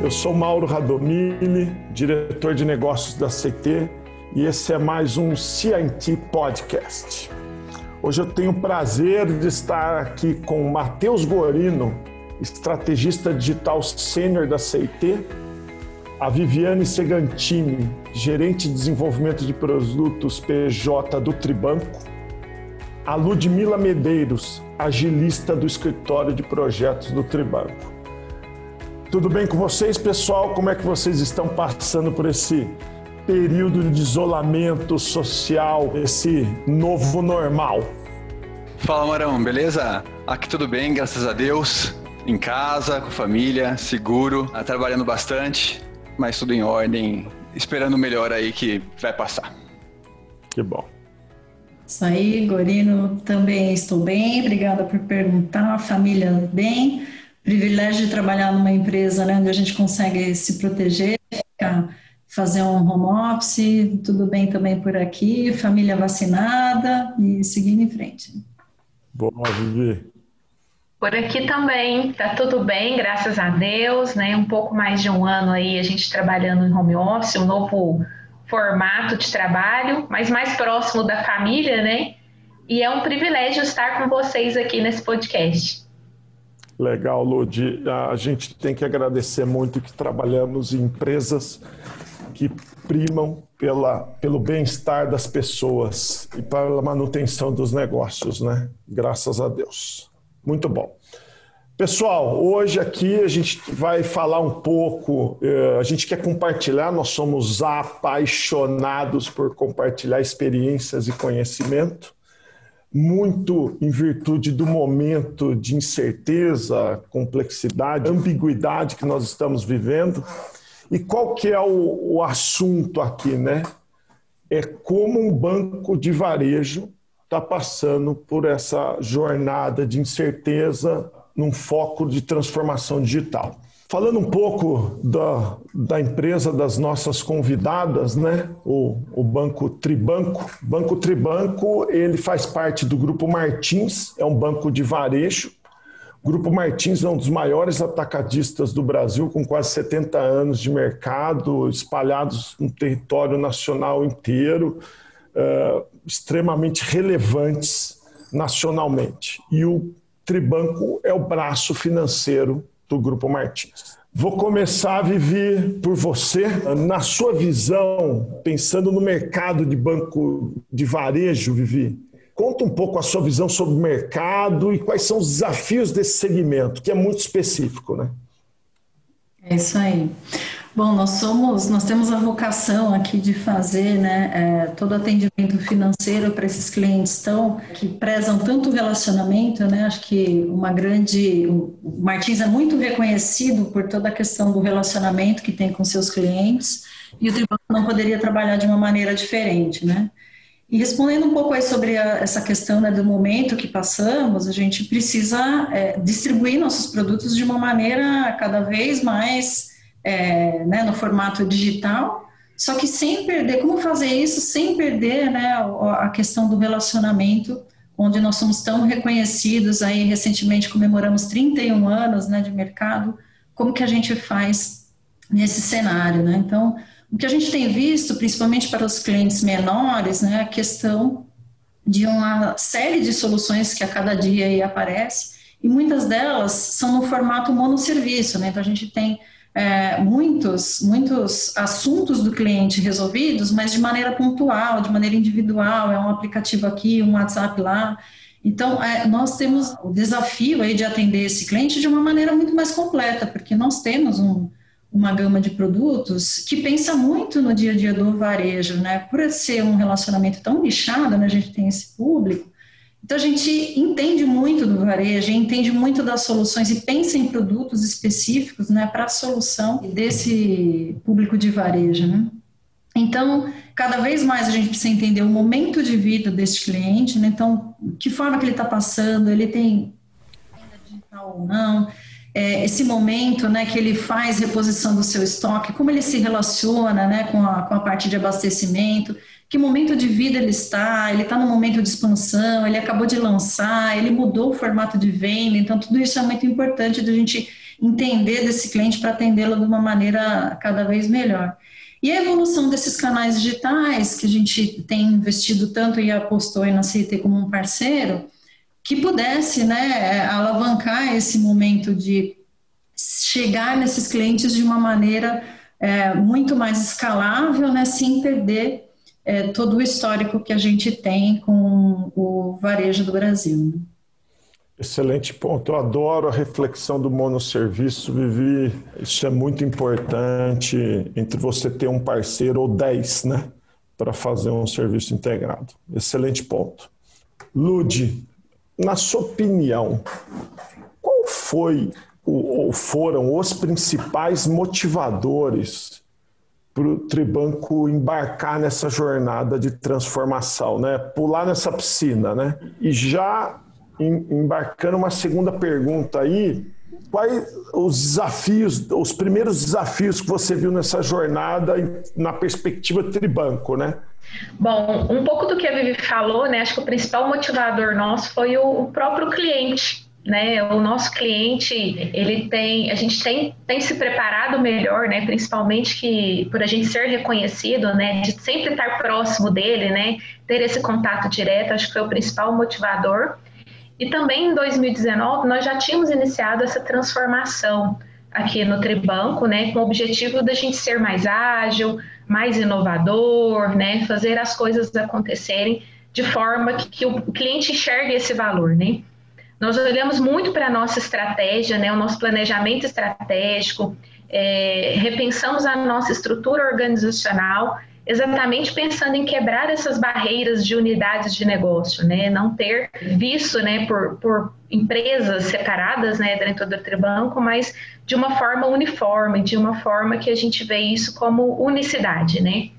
Eu sou Mauro Radomini, diretor de negócios da CT, e esse é mais um CIT Podcast. Hoje eu tenho o prazer de estar aqui com o Matheus Gorino, estrategista digital sênior da CIT, a Viviane Segantini, gerente de desenvolvimento de produtos PJ do Tribanco, a Ludmila Medeiros, agilista do escritório de projetos do Tribanco. Tudo bem com vocês, pessoal? Como é que vocês estão passando por esse período de isolamento social, esse novo normal? Fala, Marão, beleza? Aqui tudo bem, graças a Deus. Em casa, com família, seguro, tá trabalhando bastante, mas tudo em ordem, esperando o melhor aí que vai passar. Que bom. Isso aí, Gorino, também estou bem, obrigada por perguntar, família bem privilégio de trabalhar numa empresa né, onde a gente consegue se proteger, fazer um home office, tudo bem também por aqui, família vacinada e seguindo em frente. Boa, Vivi. Por aqui também, tá tudo bem, graças a Deus, né? Um pouco mais de um ano aí a gente trabalhando em home office, um novo formato de trabalho, mas mais próximo da família, né? E é um privilégio estar com vocês aqui nesse podcast. Legal, Ludi. A gente tem que agradecer muito que trabalhamos em empresas que primam pela, pelo bem-estar das pessoas e pela manutenção dos negócios, né? Graças a Deus. Muito bom. Pessoal, hoje aqui a gente vai falar um pouco, eh, a gente quer compartilhar, nós somos apaixonados por compartilhar experiências e conhecimento muito em virtude do momento de incerteza, complexidade, ambiguidade que nós estamos vivendo. E qual que é o, o assunto aqui, né? É como um banco de varejo está passando por essa jornada de incerteza num foco de transformação digital. Falando um pouco da, da empresa das nossas convidadas, né? O, o Banco Tribanco. Banco Tribanco, ele faz parte do Grupo Martins, é um banco de varejo. O Grupo Martins é um dos maiores atacadistas do Brasil, com quase 70 anos de mercado, espalhados no território nacional inteiro, uh, extremamente relevantes nacionalmente. E o Tribanco é o braço financeiro do Grupo Martins. Vou começar, Vivi, por você. Na sua visão, pensando no mercado de banco de varejo, Vivi, conta um pouco a sua visão sobre o mercado e quais são os desafios desse segmento, que é muito específico, né? É isso aí. Bom, nós somos, nós temos a vocação aqui de fazer, né, é, todo atendimento financeiro para esses clientes tão que prezam tanto o relacionamento, né? Acho que uma grande, o Martins é muito reconhecido por toda a questão do relacionamento que tem com seus clientes e o tribunal não poderia trabalhar de uma maneira diferente, né? E respondendo um pouco aí sobre a, essa questão né, do momento que passamos, a gente precisa é, distribuir nossos produtos de uma maneira cada vez mais é, né, no formato digital, só que sem perder, como fazer isso sem perder né, a questão do relacionamento, onde nós somos tão reconhecidos, aí recentemente comemoramos 31 anos né, de mercado, como que a gente faz nesse cenário, né? Então, o que a gente tem visto, principalmente para os clientes menores, né, a questão de uma série de soluções que a cada dia aí aparece, e muitas delas são no formato monosserviço, né? Então, a gente tem é, muitos, muitos assuntos do cliente resolvidos, mas de maneira pontual, de maneira individual, é um aplicativo aqui, um WhatsApp lá. Então, é, nós temos o desafio aí de atender esse cliente de uma maneira muito mais completa, porque nós temos um, uma gama de produtos que pensa muito no dia a dia do varejo, né? Por ser um relacionamento tão nichado, né? A gente tem esse público, então, a gente entende muito do varejo, entende muito das soluções e pensa em produtos específicos né, para a solução desse público de varejo. Né? Então, cada vez mais a gente precisa entender o momento de vida desse cliente, né? então, que forma que ele está passando, ele tem renda digital ou não, é, esse momento né, que ele faz reposição do seu estoque, como ele se relaciona né, com, a, com a parte de abastecimento que momento de vida ele está, ele está no momento de expansão, ele acabou de lançar, ele mudou o formato de venda, então tudo isso é muito importante da gente entender desse cliente para atendê-lo de uma maneira cada vez melhor. E a evolução desses canais digitais, que a gente tem investido tanto e apostou na CIT como um parceiro, que pudesse né, alavancar esse momento de chegar nesses clientes de uma maneira é, muito mais escalável, né, sem perder é, todo o histórico que a gente tem com o varejo do Brasil. Excelente ponto. Eu adoro a reflexão do monosserviço, Vivi. Isso é muito importante entre você ter um parceiro ou dez, né? Para fazer um serviço integrado. Excelente ponto. Lude, na sua opinião, qual foi ou foram os principais motivadores para o Tribanco embarcar nessa jornada de transformação, né? Pular nessa piscina, né? E já embarcando uma segunda pergunta aí, quais os desafios, os primeiros desafios que você viu nessa jornada na perspectiva Tribanco, né? Bom, um pouco do que a Vivi falou, né? Acho que o principal motivador nosso foi o próprio cliente né? O nosso cliente, ele tem, a gente tem, tem se preparado melhor, né? Principalmente que por a gente ser reconhecido, né? De sempre estar próximo dele, né? Ter esse contato direto, acho que foi o principal motivador. E também em 2019 nós já tínhamos iniciado essa transformação aqui no Tribanco, né? Com o objetivo da gente ser mais ágil, mais inovador, né? Fazer as coisas acontecerem de forma que, que o cliente enxergue esse valor, né? Nós olhamos muito para a nossa estratégia, né, o nosso planejamento estratégico, é, repensamos a nossa estrutura organizacional, exatamente pensando em quebrar essas barreiras de unidades de negócio, né, não ter visto, né, por, por empresas separadas, né, dentro do Tribanco, mas de uma forma uniforme, de uma forma que a gente vê isso como unicidade, né.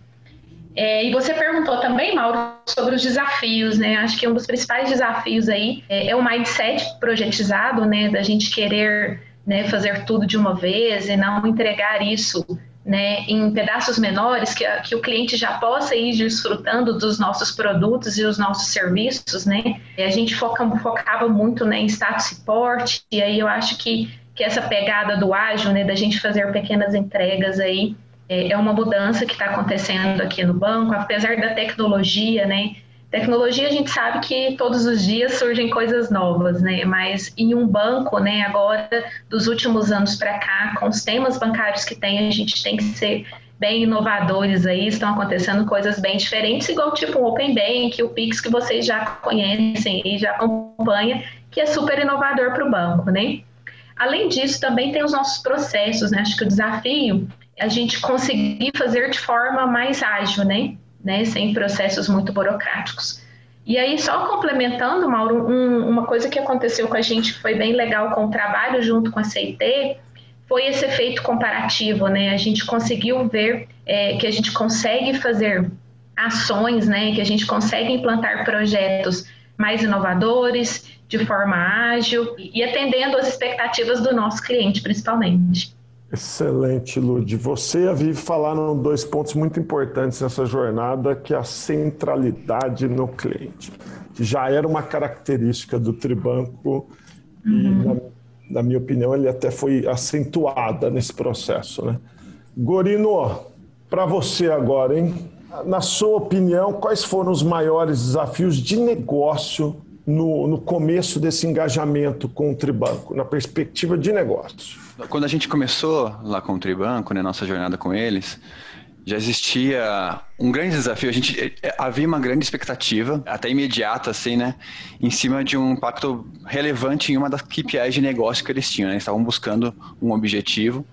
É, e você perguntou também, Mauro, sobre os desafios, né? Acho que um dos principais desafios aí é, é o mindset projetizado, né? Da gente querer né, fazer tudo de uma vez e não entregar isso né, em pedaços menores, que, que o cliente já possa ir desfrutando dos nossos produtos e os nossos serviços, né? A gente foca, focava muito né, em status support, e aí eu acho que, que essa pegada do ágil, né, da gente fazer pequenas entregas aí, é, é uma mudança que está acontecendo aqui no banco, apesar da tecnologia, né? Tecnologia a gente sabe que todos os dias surgem coisas novas, né? Mas em um banco, né, agora dos últimos anos para cá, com os temas bancários que tem, a gente tem que ser bem inovadores aí, estão acontecendo coisas bem diferentes, igual tipo o Open Bank, o Pix que vocês já conhecem e já acompanham, que é super inovador para o banco, né? Além disso, também tem os nossos processos, né? Acho que o desafio a gente conseguir fazer de forma mais ágil, né? né? Sem processos muito burocráticos. E aí, só complementando, Mauro, um, uma coisa que aconteceu com a gente que foi bem legal com o trabalho junto com a CIT, foi esse efeito comparativo, né? A gente conseguiu ver é, que a gente consegue fazer ações, né? Que a gente consegue implantar projetos mais inovadores, de forma ágil e atendendo às expectativas do nosso cliente, principalmente. Excelente, Lud. Você e a Vivi falaram dois pontos muito importantes nessa jornada, que é a centralidade no cliente, que já era uma característica do Tribanco uhum. e, na, na, minha opinião, ele até foi acentuada nesse processo. Né? Gorino, para você agora, hein? Na sua opinião, quais foram os maiores desafios de negócio no, no começo desse engajamento com o Tribanco, na perspectiva de negócio? Quando a gente começou lá com o Tribanco, né, nossa jornada com eles, já existia um grande desafio. A gente eh, havia uma grande expectativa, até imediata, assim, né, em cima de um impacto relevante em uma das KPIs de negócio que eles tinham. Né? Eles estavam buscando um objetivo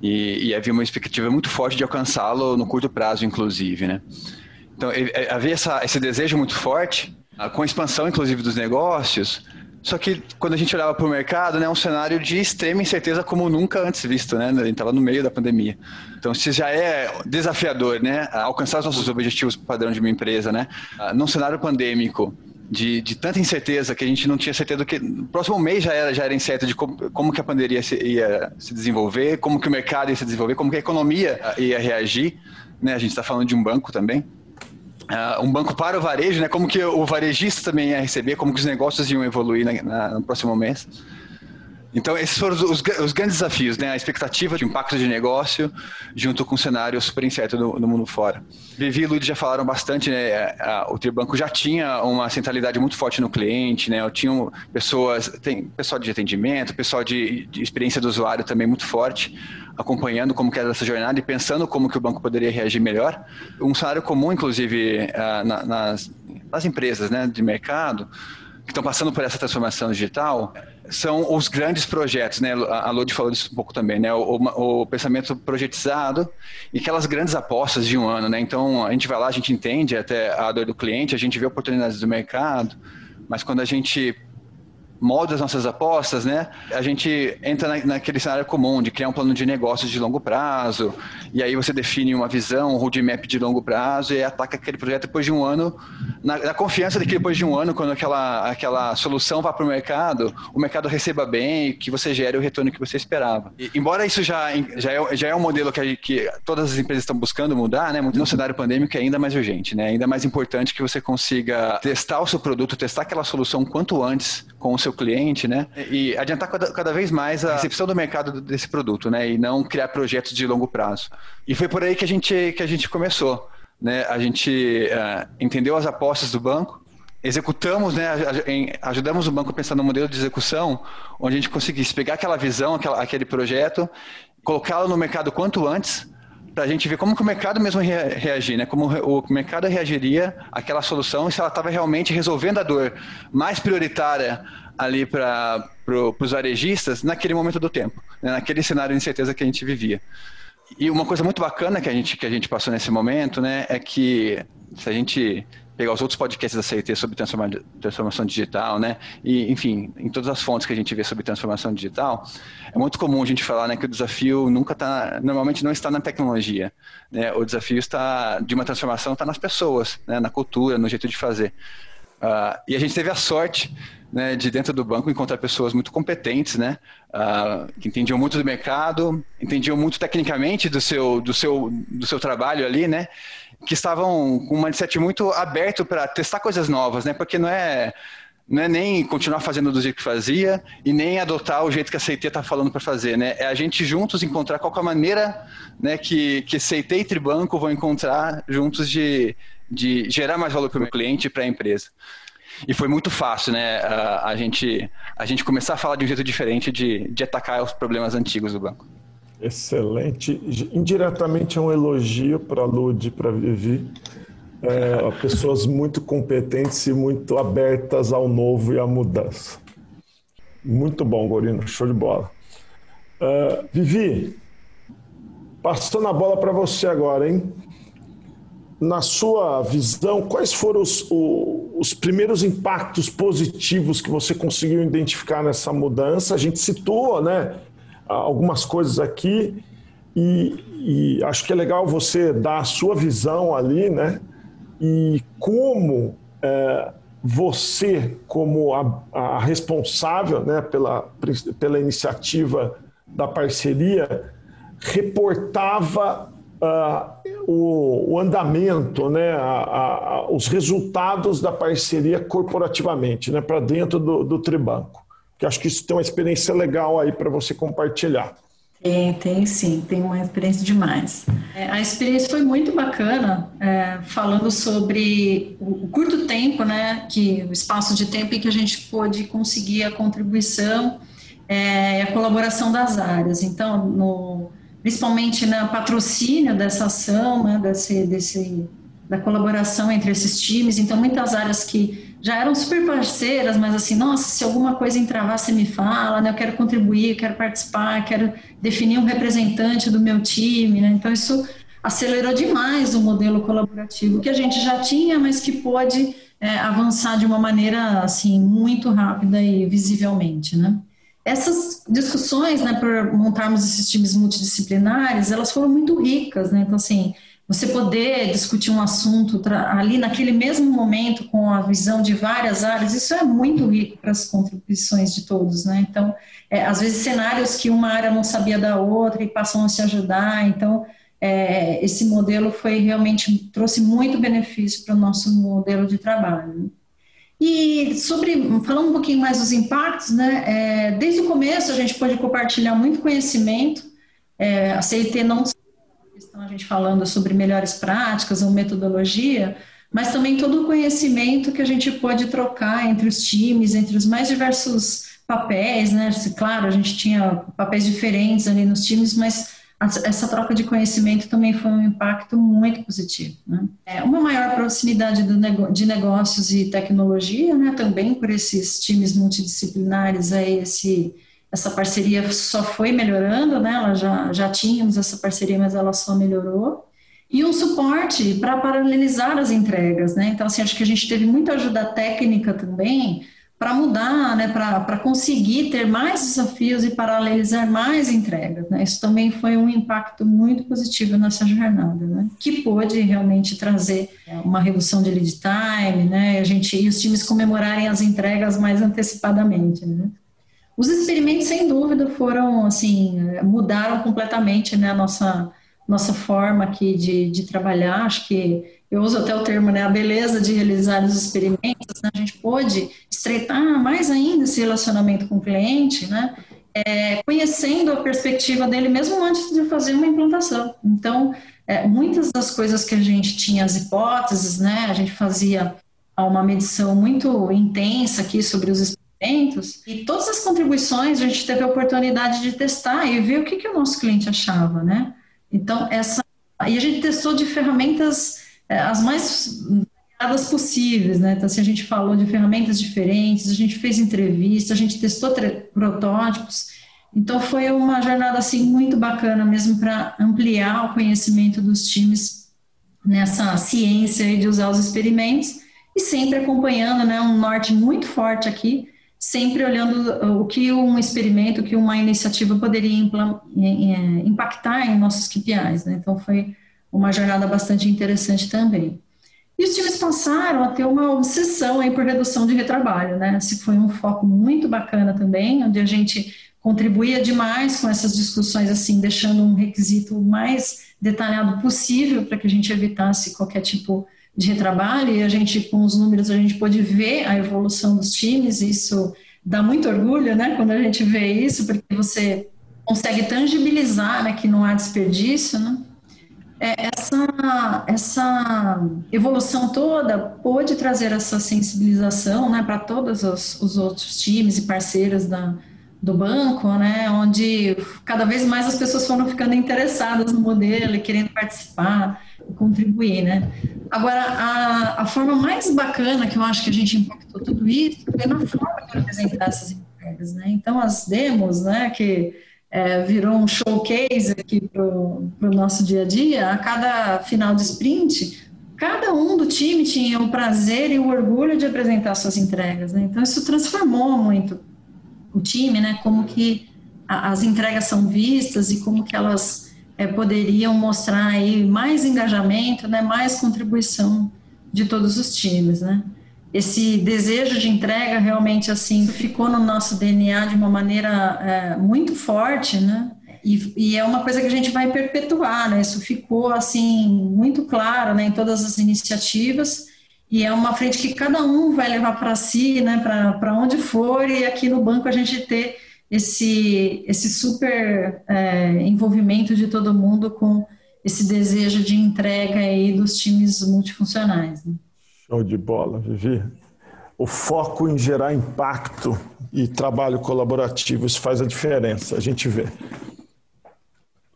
e, e havia uma expectativa muito forte de alcançá-lo no curto prazo, inclusive, né. Então havia essa, esse desejo muito forte, com a expansão, inclusive, dos negócios só que quando a gente olhava para o mercado, né, é um cenário de extrema incerteza como nunca antes visto, né? A gente estava no meio da pandemia. Então, se já é desafiador, né, alcançar os nossos objetivos padrão de uma empresa, né, ah, num cenário pandêmico, de, de, tanta incerteza que a gente não tinha certeza do que no próximo mês já era já era incerto de como, como que a pandemia se, ia se desenvolver, como que o mercado ia se desenvolver, como que a economia ia reagir, né? A gente está falando de um banco também. Uh, um banco para o varejo, né? Como que o varejista também ia receber, como que os negócios iam evoluir na, na, no próximo mês. Então, esses foram os, os, grandes desafios, né? A expectativa de impacto de negócio junto com um cenário super incerto no, no mundo fora. Vivi e Lud já falaram bastante, né? A, o Tribanco já tinha uma centralidade muito forte no cliente, né? Eu tinha pessoas, tem pessoal de atendimento, pessoal de, de experiência do usuário também muito forte, acompanhando como que era essa jornada e pensando como que o banco poderia reagir melhor. Um cenário comum, inclusive, uh, nas, nas empresas né, de mercado, que estão passando por essa transformação digital são os grandes projetos, né? A Lodi falou disso um pouco também, né? O, o, o, pensamento projetizado e aquelas grandes apostas de um ano, né? Então a gente vai lá, a gente entende até a dor do cliente, a gente vê oportunidades do mercado, mas quando a gente molda as nossas apostas, né? A gente entra na, naquele cenário comum de criar um plano de negócios de longo prazo, e aí você define uma visão, um roadmap de longo prazo e ataca aquele projeto depois de um ano, na, na confiança de que depois de um ano, quando aquela, aquela solução vá para o mercado, o mercado receba bem que você gere o retorno que você esperava. E, embora isso já, já, é, já é um modelo que, que todas as empresas estão buscando mudar, né? No cenário pandêmico é ainda mais urgente, né? Ainda mais importante que você consiga testar o seu produto, testar aquela solução quanto antes com o seu cliente, né? E adiantar cada, cada vez mais a recepção do mercado desse produto, né? E não criar projetos de longo prazo. E foi por aí que a gente, que a gente começou. Né? A gente uh, entendeu as apostas do banco, executamos, né, ajudamos o banco a pensar no modelo de execução, onde a gente conseguisse pegar aquela visão, aquela, aquele projeto, colocá-lo no mercado quanto antes, para a gente ver como que o mercado mesmo reagir, né? Como o mercado reagiria àquela solução e se ela estava realmente resolvendo a dor mais prioritária ali para pro, os varejistas naquele momento do tempo, né? naquele cenário de incerteza que a gente vivia. E uma coisa muito bacana que a gente que a gente passou nesse momento, né, é que se a gente pegar os outros podcasts da CIT sobre transformação digital, né? E, enfim, em todas as fontes que a gente vê sobre transformação digital, é muito comum a gente falar né, que o desafio nunca está, normalmente não está na tecnologia, né? O desafio está de uma transformação está nas pessoas, né? na cultura, no jeito de fazer. Uh, e a gente teve a sorte né, de dentro do banco encontrar pessoas muito competentes, né, uh, que entendiam muito do mercado, entendiam muito tecnicamente do seu, do seu, do seu trabalho ali, né, que estavam com um mindset muito aberto para testar coisas novas, né? Porque não é não é nem continuar fazendo do jeito que fazia e nem adotar o jeito que a CIT está falando para fazer, né? É a gente juntos encontrar qual é a maneira né, que, que CIT e Tribanco vão encontrar juntos de, de gerar mais valor para o cliente e para a empresa. E foi muito fácil, né? A, a, gente, a gente começar a falar de um jeito diferente de, de atacar os problemas antigos do banco. Excelente. Indiretamente é um elogio para a Lud e para a Vivi. É, pessoas muito competentes e muito abertas ao novo e à mudança. Muito bom, Gorino. Show de bola. Uh, Vivi, passando a bola para você agora, hein? Na sua visão, quais foram os, os primeiros impactos positivos que você conseguiu identificar nessa mudança? A gente citou, né? algumas coisas aqui e, e, acho que é legal você dar a sua visão ali, né? E como é, você, como a, a, responsável né, pela, pela iniciativa da parceria, reportava uh, o, o, andamento, né, a, a, os resultados da parceria corporativamente, né, para dentro do, do Tribanco que acho que isso tem uma experiência legal aí para você compartilhar. Tem, tem sim, tem uma experiência demais. É, a experiência foi muito bacana, é, falando sobre o, o, curto tempo, né, que o espaço de tempo em que a gente pôde conseguir a contribuição é, e a colaboração das áreas. Então, no, principalmente no patrocínio dessa ação, né, desse, desse, da colaboração entre esses times. Então, muitas áreas que já eram super parceiras, mas assim, nossa, se alguma coisa entravar, você me fala, né? Eu quero contribuir, quero participar, quero definir um representante do meu time, né? Então isso acelerou demais o modelo colaborativo que a gente já tinha, mas que pode é, avançar de uma maneira assim muito rápida e visivelmente, né? Essas discussões, né, por montarmos esses times multidisciplinares, elas foram muito ricas, né? Então assim, você poder discutir um assunto ali naquele mesmo momento com a visão de várias áreas, isso é muito rico para as contribuições de todos, né? Então, é, às vezes cenários que uma área não sabia da outra e passam a se ajudar, então é, esse modelo foi realmente trouxe muito benefício para o nosso modelo de trabalho. E sobre, falando um pouquinho mais dos impactos, né, é, desde o começo a gente pode compartilhar muito conhecimento, é, a CIT não estão a gente falando sobre melhores práticas ou metodologia, mas também todo o conhecimento que a gente pode trocar entre os times, entre os mais diversos papéis, né? Claro, a gente tinha papéis diferentes ali nos times, mas essa troca de conhecimento também foi um impacto muito positivo. Né? É uma maior proximidade de negócios e tecnologia, né? também por esses times multidisciplinares, esse, essa parceria só foi melhorando, né? Ela já, já tínhamos essa parceria, mas ela só melhorou. E um suporte para paralelizar as entregas, né? Então, assim, acho que a gente teve muita ajuda técnica também, para mudar, né, para conseguir ter mais desafios e paralelizar mais entregas. Né? Isso também foi um impacto muito positivo nessa jornada, né? que pôde realmente trazer uma redução de lead time, né? a gente, e os times comemorarem as entregas mais antecipadamente. Né? Os experimentos, sem dúvida, foram, assim, mudaram completamente né, a nossa, nossa forma aqui de, de trabalhar, acho que eu uso até o termo, né, a beleza de realizar os experimentos, né, a gente pôde estreitar mais ainda esse relacionamento com o cliente, né, é, conhecendo a perspectiva dele mesmo antes de fazer uma implantação. Então, é, muitas das coisas que a gente tinha as hipóteses, né, a gente fazia uma medição muito intensa aqui sobre os experimentos e todas as contribuições a gente teve a oportunidade de testar e ver o que, que o nosso cliente achava, né. Então, essa... E a gente testou de ferramentas as mais variadas possíveis, né? Então, assim, a gente falou de ferramentas diferentes, a gente fez entrevistas, a gente testou protótipos. Então, foi uma jornada, assim, muito bacana mesmo para ampliar o conhecimento dos times nessa ciência de usar os experimentos e sempre acompanhando, né, um norte muito forte aqui, sempre olhando o que um experimento, o que uma iniciativa poderia impactar em nossos KPIs, né? Então, foi uma jornada bastante interessante também. E os times passaram a ter uma obsessão aí por redução de retrabalho, né? Esse foi um foco muito bacana também, onde a gente contribuía demais com essas discussões, assim, deixando um requisito mais detalhado possível para que a gente evitasse qualquer tipo de retrabalho. E a gente, com os números, a gente pôde ver a evolução dos times. Isso dá muito orgulho, né? Quando a gente vê isso, porque você consegue tangibilizar, né, que não há desperdício, né? É, essa, essa evolução toda pôde trazer essa sensibilização né, para todos os, os, outros times e parceiros da, do banco, né, onde cada vez mais as pessoas foram ficando interessadas no modelo e querendo participar e contribuir. Né. Agora, a, a forma mais bacana que eu acho que a gente impactou tudo isso foi na forma de apresentar essas entregas. Né. Então, as demos, né, que é, virou um showcase aqui para o nosso dia a dia, a cada final de sprint, cada um do time tinha o prazer e o orgulho de apresentar suas entregas. Né? Então, isso transformou muito o time, né? como que a, as entregas são vistas e como que elas é, poderiam mostrar aí mais engajamento, né? mais contribuição de todos os times. Né? Esse desejo de entrega realmente assim ficou no nosso DNA de uma maneira é, muito forte, né? E, e, é uma coisa que a gente vai perpetuar, né? Isso ficou assim muito claro, né? Em todas as iniciativas e é uma frente que cada um vai levar para si, né? Para onde for e aqui no banco a gente ter esse esse super é, envolvimento de todo mundo com esse desejo de entrega aí dos times multifuncionais. Né? Show de bola, Vivi. O foco em gerar impacto e trabalho colaborativo, isso faz a diferença, a gente vê.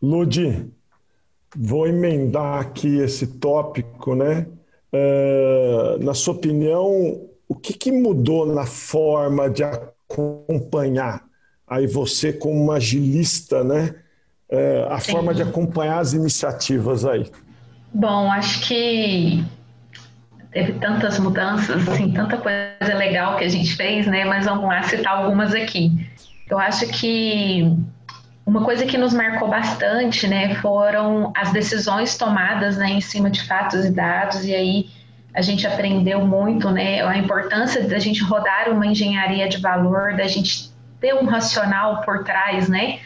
Ludi, vou emendar aqui esse tópico, né? Uh, na sua opinião, o que, que mudou na forma de acompanhar? Aí você, como uma agilista, né? Uh, a Sim. forma de acompanhar as iniciativas aí. Bom, acho que teve tantas mudanças, assim, tanta coisa legal que a gente fez, né? Mas vamos lá citar algumas aqui. Eu acho que uma coisa que nos marcou bastante, né, foram as decisões tomadas, né, em cima de fatos e dados. E aí a gente aprendeu muito, né, a importância da gente rodar uma engenharia de valor, da gente ter um racional por trás, né?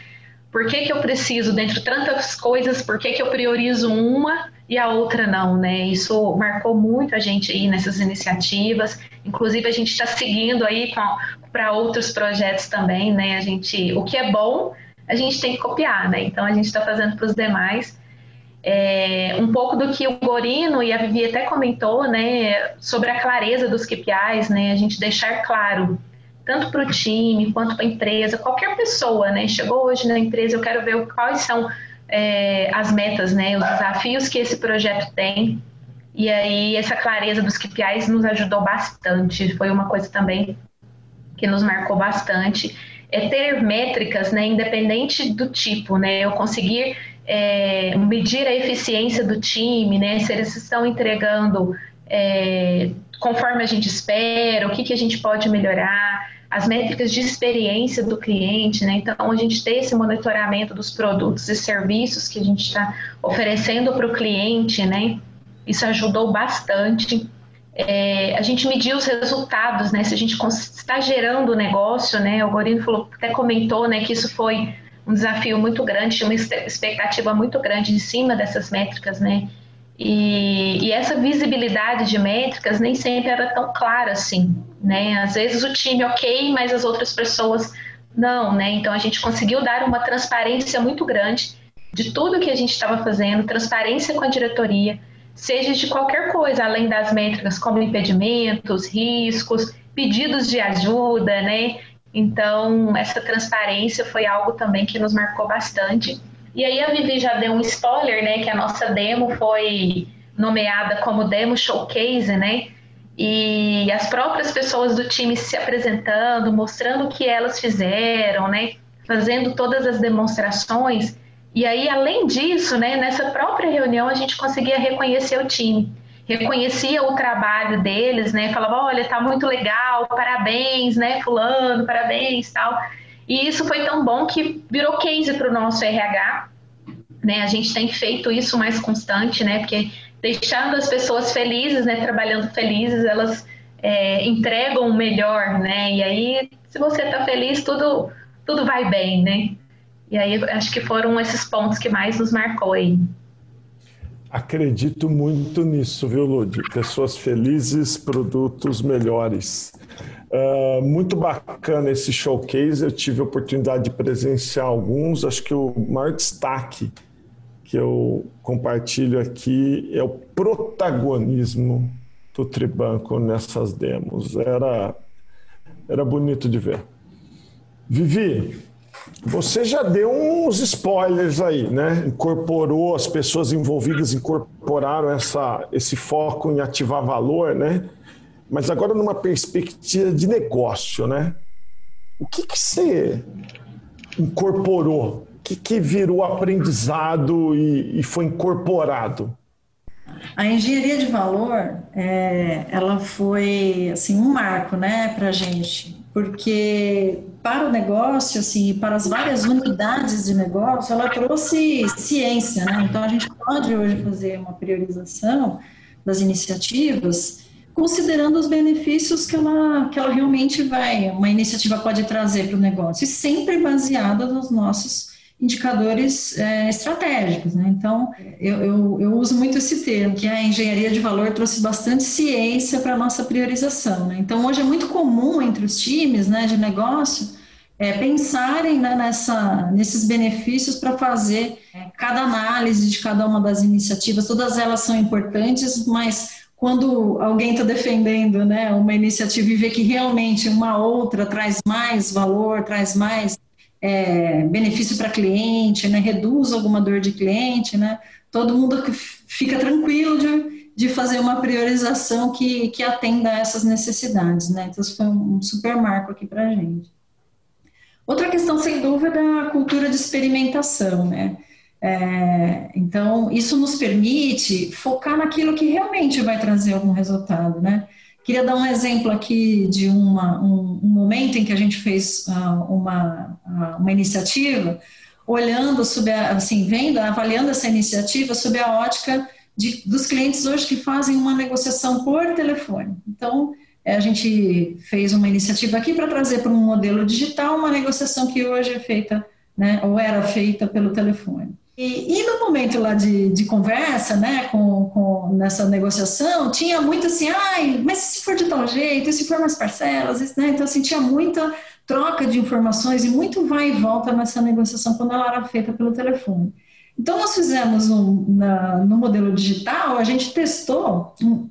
Por que, que eu preciso, dentro de tantas coisas, por que, que eu priorizo uma e a outra não, né? Isso marcou muito a gente aí nessas iniciativas. Inclusive a gente está seguindo aí para outros projetos também, né? A gente, o que é bom, a gente tem que copiar, né? Então a gente está fazendo para os demais. É, um pouco do que o Gorino e a Vivi até comentou, né, sobre a clareza dos KPIs, né, a gente deixar claro tanto para o time quanto para a empresa, qualquer pessoa, né, chegou hoje na empresa, eu quero ver quais são é, as metas, né, os desafios que esse projeto tem. E aí essa clareza dos KPIs nos ajudou bastante. Foi uma coisa também que nos marcou bastante. É ter métricas, né, independente do tipo, né, eu conseguir é, medir a eficiência do time, né, se eles estão entregando é, conforme a gente espera, o que, que a gente pode melhorar as métricas de experiência do cliente, né? Então, a gente ter esse monitoramento dos produtos e serviços que a gente está oferecendo para o cliente, né? Isso ajudou bastante. É, a gente mediu os resultados, né? Se a gente está gerando o negócio, né? O Gorino falou, até comentou, né? Que isso foi um desafio muito grande, tinha uma expectativa muito grande em cima dessas métricas, né? E, e, essa visibilidade de métricas nem sempre era tão clara assim, né? Às vezes o time ok, mas as outras pessoas não, né? Então a gente conseguiu dar uma transparência muito grande de tudo que a gente estava fazendo, transparência com a diretoria, seja de qualquer coisa além das métricas, como impedimentos, riscos, pedidos de ajuda, né? Então essa transparência foi algo também que nos marcou bastante. E aí a Vivi já deu um spoiler, né? Que a nossa demo foi nomeada como Demo Showcase, né? E as próprias pessoas do time se apresentando, mostrando o que elas fizeram, né? Fazendo todas as demonstrações. E aí, além disso, né, nessa própria reunião, a gente conseguia reconhecer o time. Reconhecia o trabalho deles, né? Falava, olha, tá muito legal, parabéns, né, fulano, parabéns, tal. E isso foi tão bom que virou case para o nosso RH. Né? A gente tem feito isso mais constante, né? Porque deixando as pessoas felizes, né? Trabalhando felizes, elas é, entregam o melhor, né? E aí, se você está feliz, tudo, tudo vai bem, né? E aí, acho que foram esses pontos que mais nos marcou aí. Acredito muito nisso, viu, Lud? Pessoas felizes, produtos melhores. Uh, muito bacana esse showcase. Eu tive a oportunidade de presenciar alguns. Acho que o maior destaque que eu compartilho aqui é o protagonismo do Tribanco nessas demos. Era, era bonito de ver. Vivi, você já deu uns spoilers aí, né? Incorporou, as pessoas envolvidas incorporaram essa, esse foco em ativar valor, né? Mas agora numa perspectiva de negócio, né? O que, que você incorporou? O que, que virou aprendizado e, e foi incorporado? A engenharia de valor, é, ela foi assim um marco, né, para gente, porque para o negócio, assim, para as várias unidades de negócio, ela trouxe ciência, né? Então a gente pode hoje fazer uma priorização das iniciativas considerando os benefícios que ela, que ela realmente vai, uma iniciativa pode trazer para o negócio, e sempre baseada nos nossos indicadores é, estratégicos. Né? Então, eu, eu, eu, uso muito esse termo, que a engenharia de valor trouxe bastante ciência para a nossa priorização. Né? Então, hoje é muito comum entre os times né, de negócio é, pensarem né, nessa, nesses benefícios para fazer é, cada análise de cada uma das iniciativas, todas elas são importantes, mas quando alguém está defendendo né, uma iniciativa e vê que realmente uma outra traz mais valor, traz mais é, benefício para cliente, né, reduz alguma dor de cliente, né, todo mundo fica tranquilo de, de fazer uma priorização que, que atenda a essas necessidades. Né, então, isso foi um super marco aqui para a gente. Outra questão, sem dúvida, é a cultura de experimentação, né? É, então, isso nos permite focar naquilo que realmente vai trazer algum resultado, né? Queria dar um exemplo aqui de uma, um, um momento em que a gente fez uh, uma, uh, uma iniciativa, olhando a, assim, vendo, avaliando essa iniciativa sob a ótica de, dos clientes hoje que fazem uma negociação por telefone. Então, a gente fez uma iniciativa aqui para trazer para um modelo digital uma negociação que hoje é feita, né, ou era feita pelo telefone. E, e, no momento lá de, de conversa, né, com, com, nessa negociação, tinha muito assim, ai, mas se for de tal jeito, e se for mais parcelas, né? Então, assim, tinha muita troca de informações e muito vai e volta nessa negociação quando ela era feita pelo telefone. Então, nós fizemos um, na, no modelo digital, a gente testou um,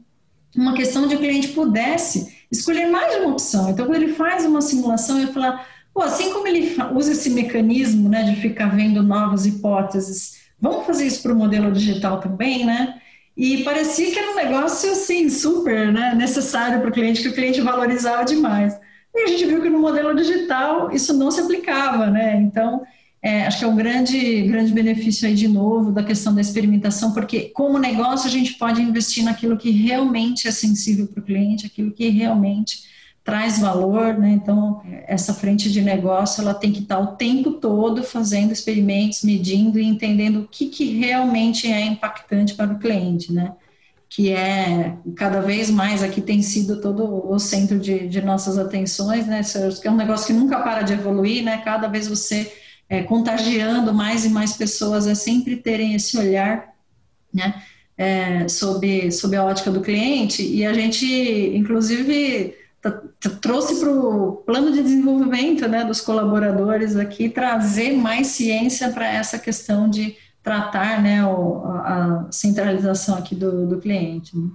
uma questão de que o cliente pudesse escolher mais de uma opção. Então, quando ele faz uma simulação, ele fala, pô, assim como ele usa esse mecanismo né, de ficar vendo novas hipóteses, vamos fazer isso para o modelo digital também, né? E parecia que era um negócio assim, super né, necessário para o cliente, que o cliente valorizava demais. E a gente viu que no modelo digital isso não se aplicava, né? Então, é, acho que é um grande, grande benefício aí de novo da questão da experimentação, porque como negócio a gente pode investir naquilo que realmente é sensível para o cliente, aquilo que realmente traz valor, né? Então, essa frente de negócio, ela tem que estar o tempo todo fazendo experimentos, medindo e entendendo o que, que realmente é impactante para o cliente, né? Que é, cada vez mais, aqui tem sido todo o centro de, de nossas atenções, né? Que é um negócio que nunca para de evoluir, né? Cada vez você é, contagiando mais e mais pessoas a sempre terem esse olhar, né? É, sobre, sobre a ótica do cliente, e a gente, inclusive, trouxe para o plano de desenvolvimento né, dos colaboradores aqui trazer mais ciência para essa questão de tratar né, o, a centralização aqui do, do cliente. Né.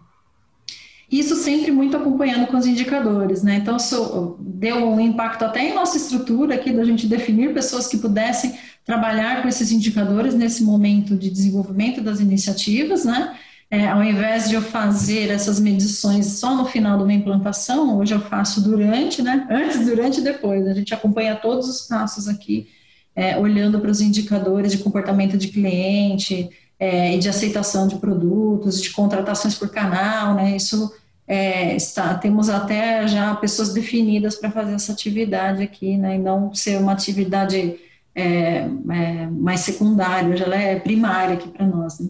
Isso sempre muito acompanhando com os indicadores, né? Então, isso deu um impacto até em nossa estrutura aqui da gente definir pessoas que pudessem trabalhar com esses indicadores nesse momento de desenvolvimento das iniciativas, né? É, ao invés de eu fazer essas medições só no final de uma implantação, hoje eu faço durante, né? Antes, durante e depois. A gente acompanha todos os passos aqui, é, olhando para os indicadores de comportamento de cliente é, e de aceitação de produtos, de contratações por canal, né? Isso é, está, temos até já pessoas definidas para fazer essa atividade aqui, né? E não ser uma atividade é, é, mais secundária, já ela é primária aqui para nós. Né?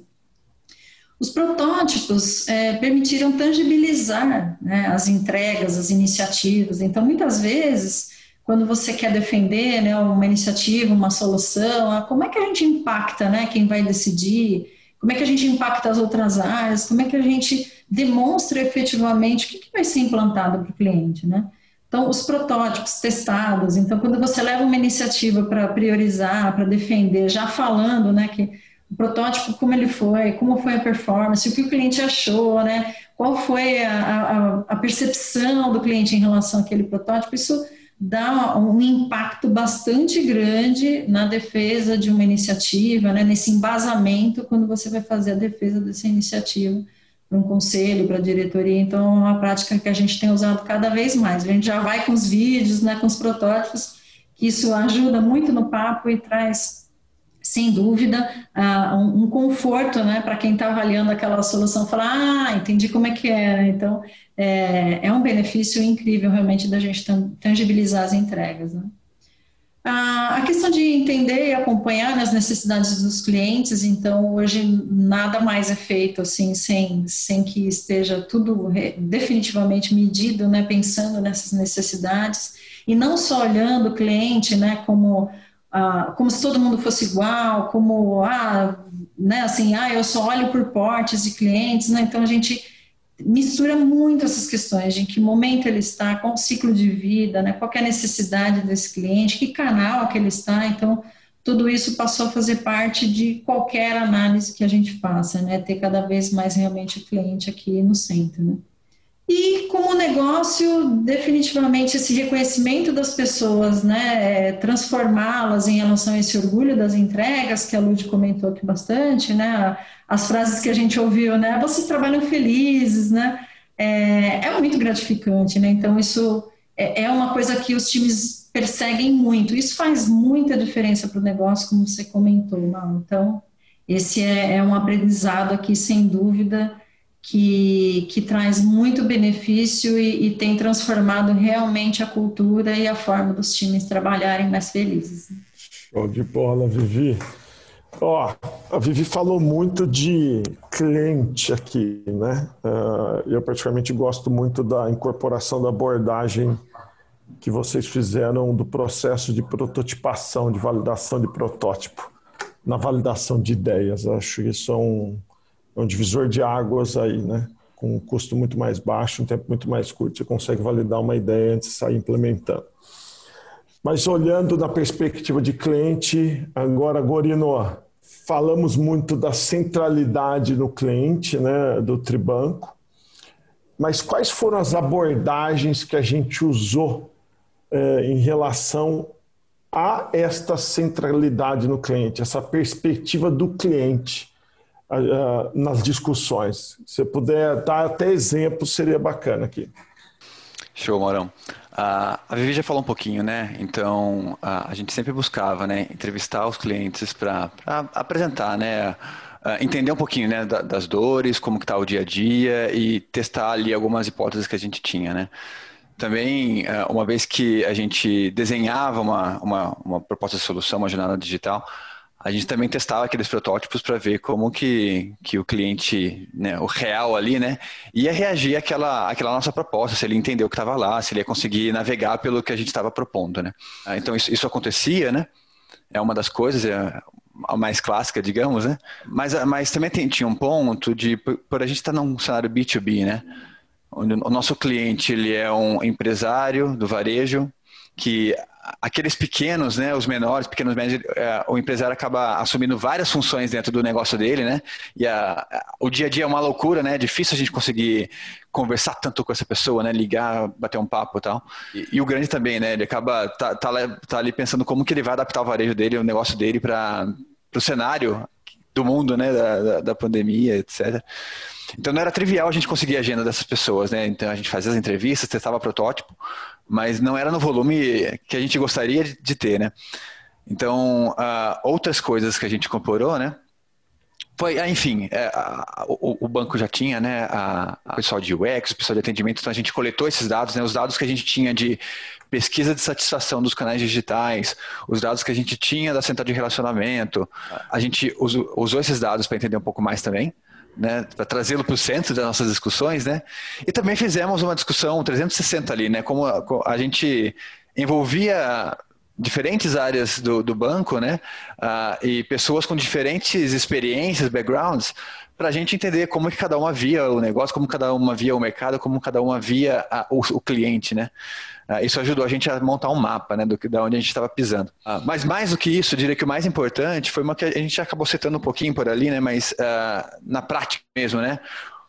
Os protótipos é, permitiram tangibilizar né, as entregas, as iniciativas. Então, muitas vezes, quando você quer defender né, uma iniciativa, uma solução, ah, como é que a gente impacta né, quem vai decidir? Como é que a gente impacta as outras áreas? Como é que a gente demonstra efetivamente o que, que vai ser implantado para o cliente? Né? Então, os protótipos testados. Então, quando você leva uma iniciativa para priorizar, para defender, já falando né, que o protótipo, como ele foi, como foi a performance, o que o cliente achou, né? Qual foi a, a, a percepção do cliente em relação àquele protótipo? Isso dá um impacto bastante grande na defesa de uma iniciativa, né? Nesse embasamento quando você vai fazer a defesa dessa iniciativa para um conselho, para a diretoria. Então, é uma prática que a gente tem usado cada vez mais. A gente já vai com os vídeos, né? Com os protótipos, que isso ajuda muito no papo e traz sem dúvida, uh, um, conforto né, para quem está avaliando aquela solução, falar, ah, entendi como é que é. Então, é, é um benefício incrível realmente da gente tangibilizar as entregas. Né? a questão de entender e acompanhar as necessidades dos clientes, então hoje nada mais é feito assim sem, sem que esteja tudo definitivamente medido, né, pensando nessas necessidades e não só olhando o cliente, né, como ah, como se todo mundo fosse igual, como, ah, né, assim, ah, eu só olho por portes de clientes, né, então a gente mistura muito essas questões de em que momento ele está, qual o ciclo de vida, né, qual é a necessidade desse cliente, que canal que ele está, então tudo isso passou a fazer parte de qualquer análise que a gente faça, né, ter cada vez mais realmente o cliente aqui no centro, né. E como negócio, definitivamente esse reconhecimento das pessoas, né, é, transformá-las em relação a esse orgulho das entregas, que a Lud comentou aqui bastante, né, as frases que a gente ouviu, né, vocês trabalham felizes, né, é, é muito gratificante, né, então isso é, é uma coisa que os times perseguem muito, isso faz muita diferença para o negócio, como você comentou, Mal. então esse é, é um aprendizado aqui, sem dúvida, que, que traz muito benefício e, e, tem transformado realmente a cultura e a forma dos times trabalharem mais felizes. Show de bola, Vivi. Ó, a Vivi falou muito de cliente aqui, né? Uh, eu particularmente gosto muito da incorporação da abordagem que vocês fizeram do processo de prototipação, de validação de protótipo. na validação de ideias. Acho que isso é um, é um divisor de águas aí, né? Com um custo muito mais baixo, um tempo muito mais curto, você consegue validar uma ideia antes de sair implementando. Mas olhando na perspectiva de cliente, agora, Gorino, falamos muito da centralidade no cliente, né, do Tribanco, mas quais foram as abordagens que a gente usou eh, em relação a esta centralidade no cliente, essa perspectiva do cliente uh, uh, nas discussões? Se puder dar até exemplo, seria bacana aqui. Show, Maurão. Uh, a Vivi já falou um pouquinho, né? Então, a gente sempre buscava, né, entrevistar os clientes para apresentar, né, entender um pouquinho, né, das dores, como que tá o dia a dia e testar ali algumas hipóteses que a gente tinha, né? Também, é, uma vez que a gente desenhava uma, uma, uma proposta de solução, uma jornada digital, a gente também testava aqueles protótipos para ver como que, que o cliente, né, o real ali, né, ia reagir àquela, àquela nossa proposta, se ele entendeu o que estava lá, se ele ia conseguir navegar pelo que a gente estava propondo, né. Ah, então, isso, isso acontecia, né, é uma das coisas, é a mais clássica, digamos, né, mas, mas também tem, tinha um ponto de, por, por a gente estar tá num cenário B2B, né, o nosso cliente ele é um empresário do varejo que aqueles pequenos, né, os menores, pequenos médios, é, o empresário acaba assumindo várias funções dentro do negócio dele, né? E a, o dia a dia é uma loucura, né? É difícil a gente conseguir conversar tanto com essa pessoa, né? Ligar, bater um papo e tal. E, e o grande também, né? Ele acaba tá, tá, tá, ali pensando como que ele vai adaptar o varejo dele, o negócio dele para o cenário do mundo, né? Da, da, da pandemia, etc. Então não era trivial a gente conseguir a agenda dessas pessoas, né? Então a gente fazia as entrevistas, testava protótipo, mas não era no volume que a gente gostaria de ter, né? Então, uh, outras coisas que a gente incorporou, né? Foi, ah, enfim, é, o, o, banco já tinha, né, a pessoal de UX, o pessoal de atendimento, então a gente coletou esses dados, né, os dados que a gente tinha de pesquisa de satisfação dos canais digitais, os dados que a gente tinha da central de relacionamento, a gente usou, usou esses dados para entender um pouco mais também, né, para trazê-lo para o centro das nossas discussões, né? E também fizemos uma discussão 360 ali, né? Como a, a gente envolvia diferentes áreas do, do banco, né? Uh, e pessoas com diferentes experiências, backgrounds, para a gente entender como que cada uma via o negócio, como cada uma via o mercado, como cada uma via a, o, o cliente, né? Ah, isso ajudou a gente a montar um mapa né, do que, da onde a gente estava pisando. Ah, mas mais do que isso, eu diria que o mais importante foi uma que a gente acabou citando um pouquinho por ali, né, mas uh, na prática mesmo, né,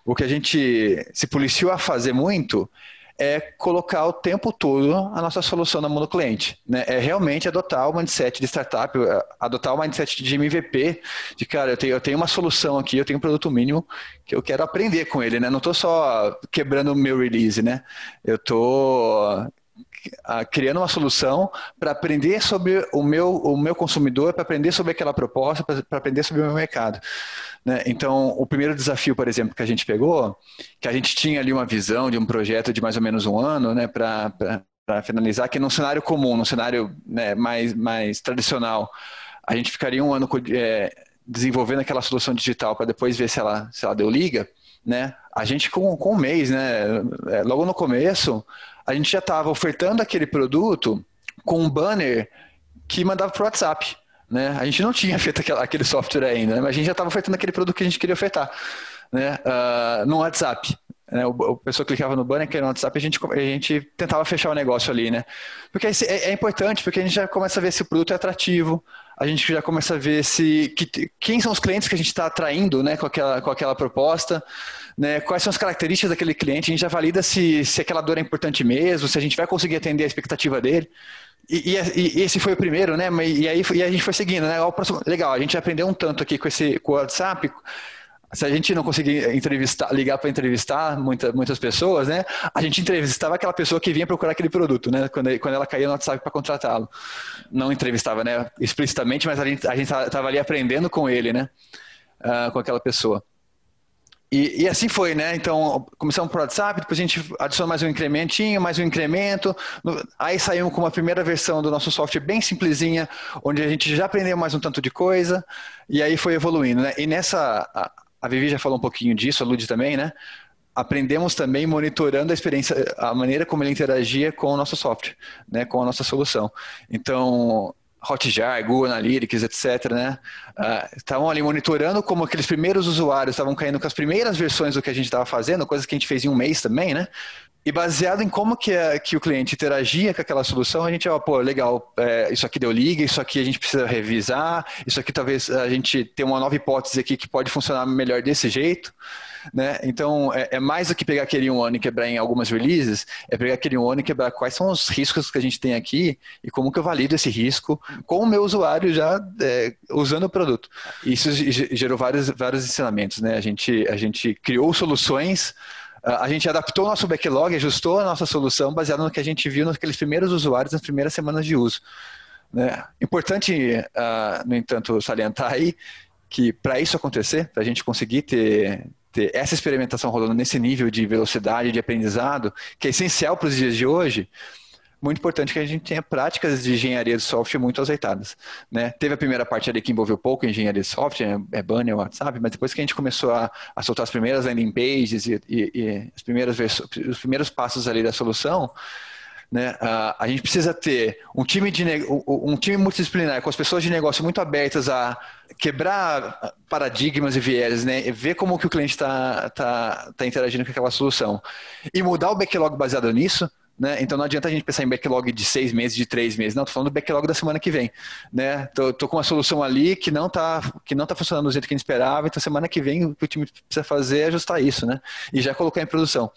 o que a gente se policiou a fazer muito é colocar o tempo todo a nossa solução na mão do cliente. Né? É realmente adotar o mindset de startup, adotar o mindset de MVP, de cara, eu tenho, eu tenho uma solução aqui, eu tenho um produto mínimo que eu quero aprender com ele, né? Não estou só quebrando o meu release, né? Eu estou criando uma solução para aprender sobre o meu, o meu consumidor, para aprender sobre aquela proposta, para aprender sobre o meu mercado. Né? Então, o primeiro desafio, por exemplo, que a gente pegou, que a gente tinha ali uma visão de um projeto de mais ou menos um ano, né, para finalizar, que num cenário comum, num cenário né, mais, mais tradicional, a gente ficaria um ano é, desenvolvendo aquela solução digital para depois ver se ela, se ela deu liga, né? A gente com, com um mês, né? É, logo no começo, a gente já estava ofertando aquele produto com um banner que mandava para o WhatsApp. Né? A gente não tinha feito aquele software ainda, né? mas a gente já estava ofertando aquele produto que a gente queria ofertar né? Uh, no WhatsApp. Né? O, o pessoa clicava no banner que era no WhatsApp, a gente, a gente tentava fechar o negócio ali, né? Porque é, é, importante, porque a gente já começa a ver se o produto é atrativo, a gente já começa a ver se que, quem são os clientes que a gente está atraindo, né, com aquela, com aquela proposta né, quais são as características daquele cliente, a gente já valida se, se aquela dor é importante mesmo, se a gente vai conseguir atender a expectativa dele. E, e, e esse foi o primeiro, né? E aí e a gente foi seguindo, né? Legal, a gente aprendeu um tanto aqui com esse com o WhatsApp. Se a gente não conseguir entrevistar, ligar para entrevistar muita, muitas pessoas, né? A gente entrevistava aquela pessoa que vinha procurar aquele produto, né? Quando, quando ela caía no WhatsApp para contratá-lo. Não entrevistava, né? Explicitamente, mas a gente estava ali aprendendo com ele, né? Uh, com aquela pessoa. E, e, assim foi, né? Então, começamos por WhatsApp, depois a gente adicionou mais um incrementinho, mais um incremento. Aí saímos com uma primeira versão do nosso software bem simplesinha, onde a gente já aprendeu mais um tanto de coisa, e aí foi evoluindo, né? E nessa, a, a Vivi já falou um pouquinho disso, a Lud também, né? Aprendemos também monitorando a experiência, a maneira como ele interagia com o nosso software, né? Com a nossa solução. Então, Hotjar, Google Analytics, etc., né? Uh, estavam ali monitorando como aqueles primeiros usuários estavam caindo com as primeiras versões do que a gente estava fazendo, coisas que a gente fez em um mês também, né? E baseado em como que, é, que o cliente interagia com aquela solução, a gente, ó, pô, legal, é, isso aqui deu liga, isso aqui a gente precisa revisar, isso aqui talvez a gente tenha uma nova hipótese aqui que pode funcionar melhor desse jeito. Né? Então, é, é, mais do que pegar aquele um ano e quebrar em algumas releases, é pegar aquele um ano e quebrar quais são os riscos que a gente tem aqui e como que eu valido esse risco com o meu usuário já é, usando o produto. Isso gerou vários, vários ensinamentos. Né? A, gente, a gente criou soluções a gente adaptou o nosso backlog, ajustou a nossa solução baseado no que a gente viu naqueles primeiros usuários nas primeiras semanas de uso. Né? Importante, uh, no entanto, salientar aí que para isso acontecer, para a gente conseguir ter, ter essa experimentação rolando nesse nível de velocidade de aprendizado, que é essencial para os dias de hoje, muito importante que a gente tenha práticas de engenharia de software muito azeitadas. Né? Teve a primeira parte ali que envolveu pouco engenharia de software, é banner, WhatsApp, mas depois que a gente começou a, a soltar as primeiras landing pages e, e, e as primeiras os primeiros passos ali da solução, né? a, a gente precisa ter um time, de, um time multidisciplinar com as pessoas de negócio muito abertas a quebrar paradigmas e vieses, né? ver como que o cliente está tá, tá interagindo com aquela solução e mudar o backlog baseado nisso, né? Então não adianta a gente pensar em backlog de seis meses, de três meses. Não, estou falando do backlog da semana que vem. Né? Tô, tô, com uma solução ali que não está que não tá funcionando do jeito que a gente esperava, então semana que vem o que o time precisa fazer é ajustar isso, né? E já colocar em produção.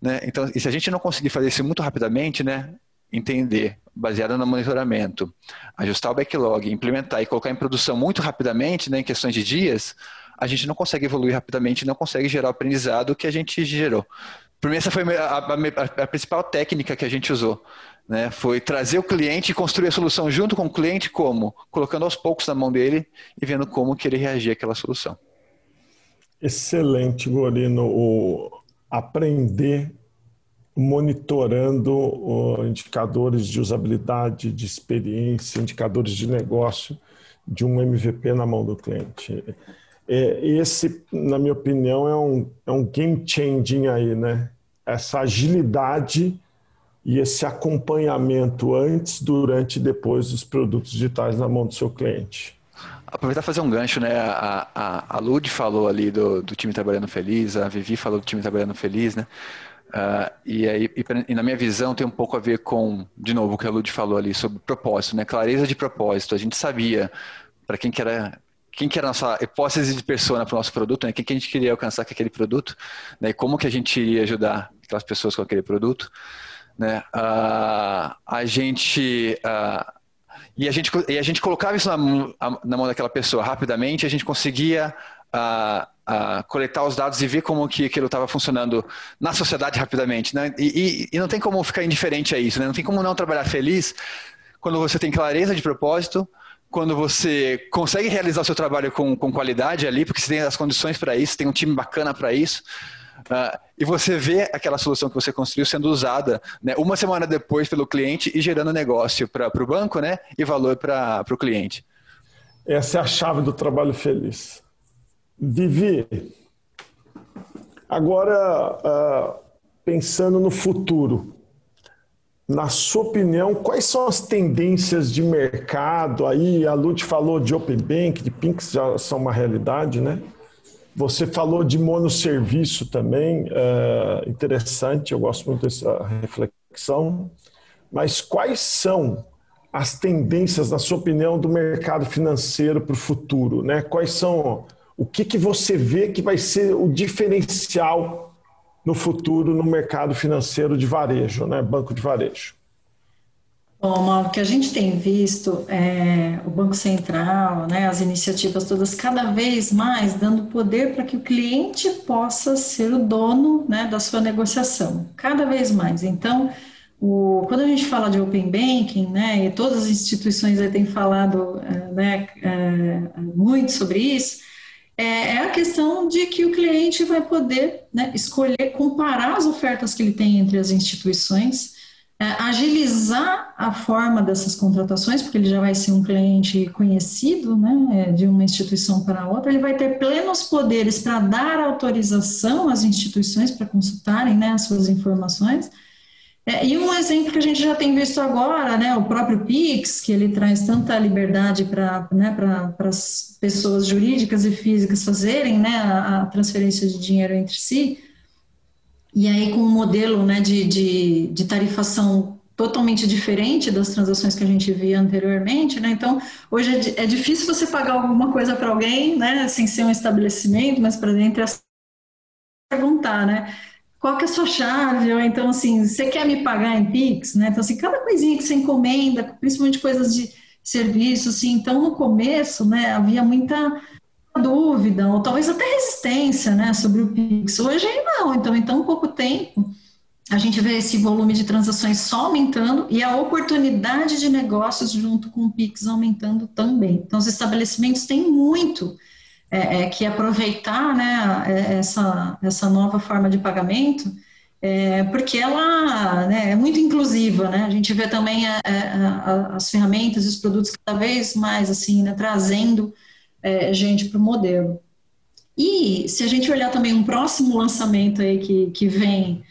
Né? Então, e se a gente não conseguir fazer isso muito rapidamente, né? entender, baseado no monitoramento, ajustar o backlog, implementar e colocar em produção muito rapidamente, né, em questões de dias, a gente não consegue evoluir rapidamente, não consegue gerar o aprendizado que a gente gerou. Para mim, essa foi a, a, a, principal técnica que a gente usou. Né? Foi trazer o cliente e construir a solução junto com o cliente, como? Colocando aos poucos na mão dele e vendo como que ele reagia àquela solução. Excelente, Gorino. O aprender monitorando indicadores de usabilidade, de experiência, indicadores de negócio de um MVP na mão do cliente. É, esse, na minha opinião, é um, é um game changing aí, né? Essa agilidade e esse acompanhamento antes, durante e depois dos produtos digitais na mão do seu cliente. Aproveitar e fazer um gancho, né? A, a, a Lud falou ali do, do time trabalhando feliz, a Vivi falou do time trabalhando feliz, né? Uh, e aí, e, e, na minha visão, tem um pouco a ver com, de novo, o que a Lud falou ali sobre propósito, né? Clareza de propósito. A gente sabia para quem que era quem que era a nossa hipótese de persona para o nosso produto, né? quem que a gente queria alcançar com aquele produto, né? como que a gente iria ajudar aquelas pessoas com aquele produto. Né? Uh, a gente uh, e a gente e a gente colocava isso na, na mão daquela pessoa rapidamente, a gente conseguia uh, coletar os dados e ver como que aquilo estava funcionando na sociedade rapidamente, né? E, e, e, não tem como ficar indiferente a isso, né? Não tem como não trabalhar feliz quando você tem clareza de propósito, quando você consegue realizar o seu trabalho com, com qualidade ali, porque você tem as condições para isso, tem um time bacana para isso, uh, e você vê aquela solução que você construiu sendo usada né, uma semana depois pelo cliente e gerando negócio para o banco né, e valor para o cliente. Essa é a chave do trabalho feliz. Vivi, agora uh, pensando no futuro, na sua opinião, quais são as tendências de mercado? Aí a Lute falou de Open Bank, de Pinks já são uma realidade, né? Você falou de monosserviço também, é interessante, eu gosto muito dessa reflexão. Mas quais são as tendências, na sua opinião, do mercado financeiro para o futuro? Né? Quais são o que, que você vê que vai ser o diferencial no futuro no mercado financeiro de varejo, né? banco de varejo? Bom, Mauro, o que a gente tem visto é o Banco Central, né, as iniciativas todas, cada vez mais dando poder para que o cliente possa ser o dono né, da sua negociação, cada vez mais. Então, o, quando a gente fala de Open Banking, né, e todas as instituições têm falado é, né, é, muito sobre isso, é, é a questão de que o cliente vai poder né, escolher, comparar as ofertas que ele tem entre as instituições, é, agilizar a forma dessas contratações, porque ele já vai ser um cliente conhecido né, é, de uma instituição para outra, ele vai ter plenos poderes para dar autorização às instituições para consultarem né, as suas informações. É, e um exemplo que a gente já tem visto agora, né, o próprio Pix, que ele traz tanta liberdade para né, as pessoas jurídicas e físicas fazerem né, a, a, transferência de dinheiro entre si, e aí com um modelo né, de, de, de tarifação totalmente diferente das transações que a gente via anteriormente, né? Então, hoje é, é difícil você pagar alguma coisa para alguém, né, sem ser um estabelecimento, mas para dentro é perguntar, né? Qual que é a sua chave, ou então assim, você quer me pagar em Pix, né? Então assim, cada coisinha que você encomenda, principalmente coisas de serviço, assim, então no começo, né, havia muita dúvida, ou talvez até resistência, né, sobre o Pix. Hoje não, então em tão pouco tempo, a gente vê esse volume de transações só aumentando e a oportunidade de negócios junto com o Pix aumentando também. Então os estabelecimentos têm muito é, é, que aproveitar né, é, essa, essa nova forma de pagamento, é, porque ela né, é muito inclusiva, né? A gente vê também a, a, as ferramentas e os produtos cada vez mais assim, né, trazendo é, gente para o modelo. E se a gente olhar também um próximo lançamento aí que, que vem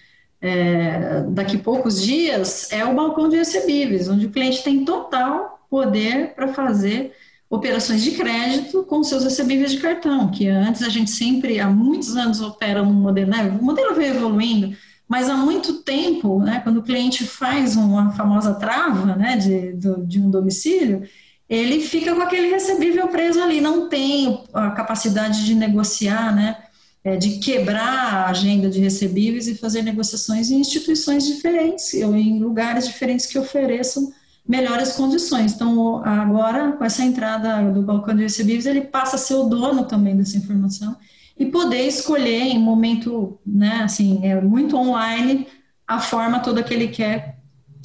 é, daqui a poucos dias, é o balcão de recebíveis, onde o cliente tem total poder para fazer operações de crédito com seus recebíveis de cartão, que antes a gente sempre, há muitos anos, opera num modelo, né? o modelo veio evoluindo, mas há muito tempo, né, quando o cliente faz uma famosa trava né, de, de um domicílio, ele fica com aquele recebível preso ali, não tem a capacidade de negociar, né, é, de quebrar a agenda de recebíveis e fazer negociações em instituições diferentes ou em lugares diferentes que ofereçam melhores condições. Então, agora, com essa entrada do balcão de recebíveis, ele passa a ser o dono também dessa informação e poder escolher em momento, né, assim, é muito online, a forma toda que ele quer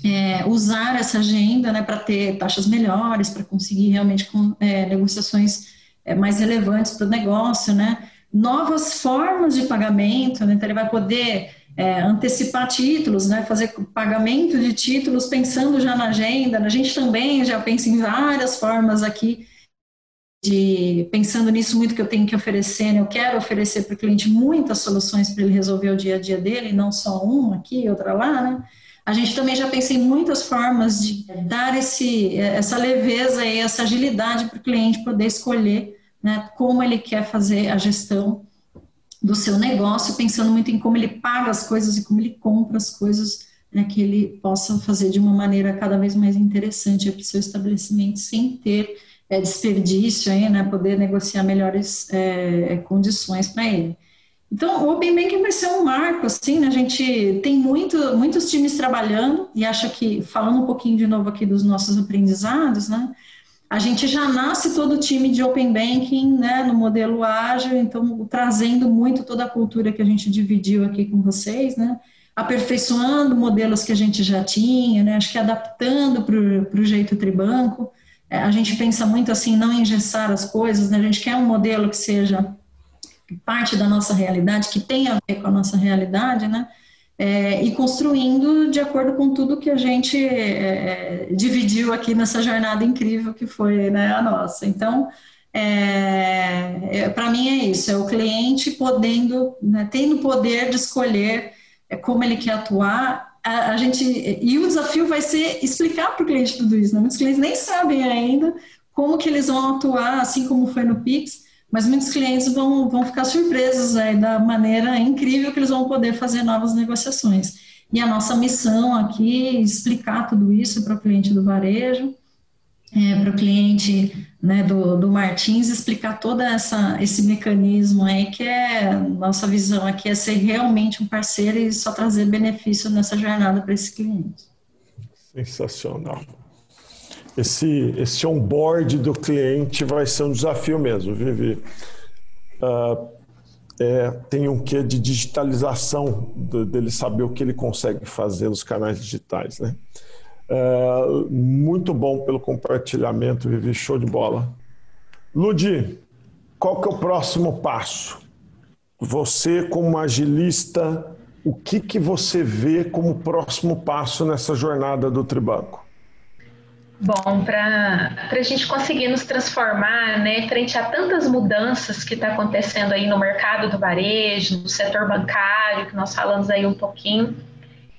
é, usar essa agenda, né, para ter taxas melhores, para conseguir realmente com, é, negociações é, mais relevantes para o negócio, né, novas formas de pagamento, né, então ele vai poder é, antecipar títulos, né, fazer pagamento de títulos pensando já na agenda. A gente também já pensa em várias formas aqui de pensando nisso muito que eu tenho que oferecer. Né, eu quero oferecer para o cliente muitas soluções para ele resolver o dia a dia dele, não só uma aqui, outra lá, né? A gente também já pensa em muitas formas de dar esse, essa leveza e essa agilidade para o cliente poder escolher né, como ele quer fazer a gestão do seu negócio, pensando muito em como ele paga as coisas e como ele compra as coisas, né, que ele possa fazer de uma maneira cada vez mais interessante para o seu estabelecimento, sem ter é, desperdício, aí, né, poder negociar melhores é, condições para ele. Então, o Open Banking vai ser um marco, assim, né? a gente tem muito, muitos times trabalhando, e acho que, falando um pouquinho de novo aqui dos nossos aprendizados, né, a gente já nasce todo o time de Open Banking né, no modelo ágil, então trazendo muito toda a cultura que a gente dividiu aqui com vocês, né, aperfeiçoando modelos que a gente já tinha, né, acho que adaptando para o jeito tribanco. É, a gente pensa muito assim, não engessar as coisas, né, a gente quer um modelo que seja parte da nossa realidade, que tenha a ver com a nossa realidade, né, é, e construindo de acordo com tudo que a gente é, é, dividiu aqui nessa jornada incrível que foi né, a nossa. Então, é, é para mim é isso, é o cliente podendo, né, tendo poder de escolher é, como ele quer atuar. A, a, gente e o desafio vai ser explicar para o cliente tudo isso. Né? Muitos clientes nem sabem ainda como que eles vão atuar, assim como foi no Pix mas muitos clientes vão, vão ficar surpresos aí da maneira incrível que eles vão poder fazer novas negociações. E a nossa missão aqui é explicar tudo isso para o cliente do varejo, é, para o cliente né, do, do Martins, explicar todo essa, esse mecanismo aí, que é nossa visão aqui é ser realmente um parceiro e só trazer benefício nessa jornada para esse cliente. Sensacional esse, esse onboard do cliente vai ser um desafio mesmo, Vivi. Uh, é, tem um quê de digitalização do, dele saber o que ele consegue fazer nos canais digitais, né? Uh, muito bom pelo compartilhamento, Vivi, show de bola. Ludi, qual que é o próximo passo? Você, como agilista, o que, que você vê como próximo passo nessa jornada do Tribanco? Bom, para a gente conseguir nos transformar, né, frente a tantas mudanças que está acontecendo aí no mercado do varejo, no setor bancário, que nós falamos aí um pouquinho,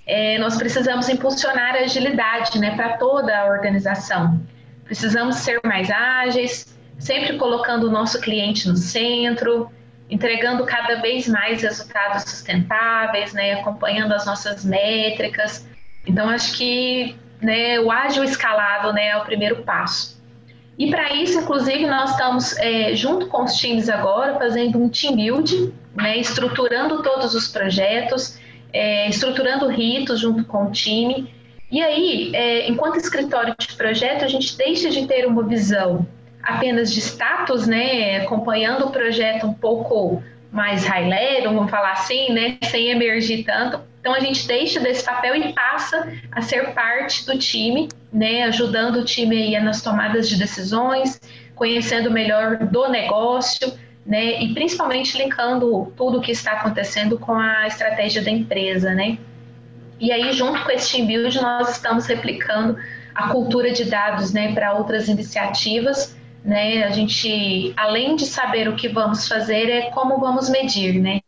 é, nós precisamos impulsionar a agilidade né, para toda a organização. Precisamos ser mais ágeis, sempre colocando o nosso cliente no centro, entregando cada vez mais resultados sustentáveis, né, acompanhando as nossas métricas. Então, acho que né, o ágil escalado né, é o primeiro passo. E para isso, inclusive, nós estamos, é, junto com os times agora, fazendo um team building, né, estruturando todos os projetos, é, estruturando ritos junto com o time. E aí, é, enquanto escritório de projeto, a gente deixa de ter uma visão apenas de status, né, acompanhando o projeto um pouco mais high level, vamos falar assim, né, sem emergir tanto. Então a gente deixa desse papel e passa a ser parte do time, né, ajudando o time aí nas tomadas de decisões, conhecendo melhor do negócio, né, e principalmente linkando tudo o que está acontecendo com a estratégia da empresa, né. E aí junto com esse team build nós estamos replicando a cultura de dados, né, para outras iniciativas né? A gente, além de saber o que vamos fazer, é como vamos medir, né?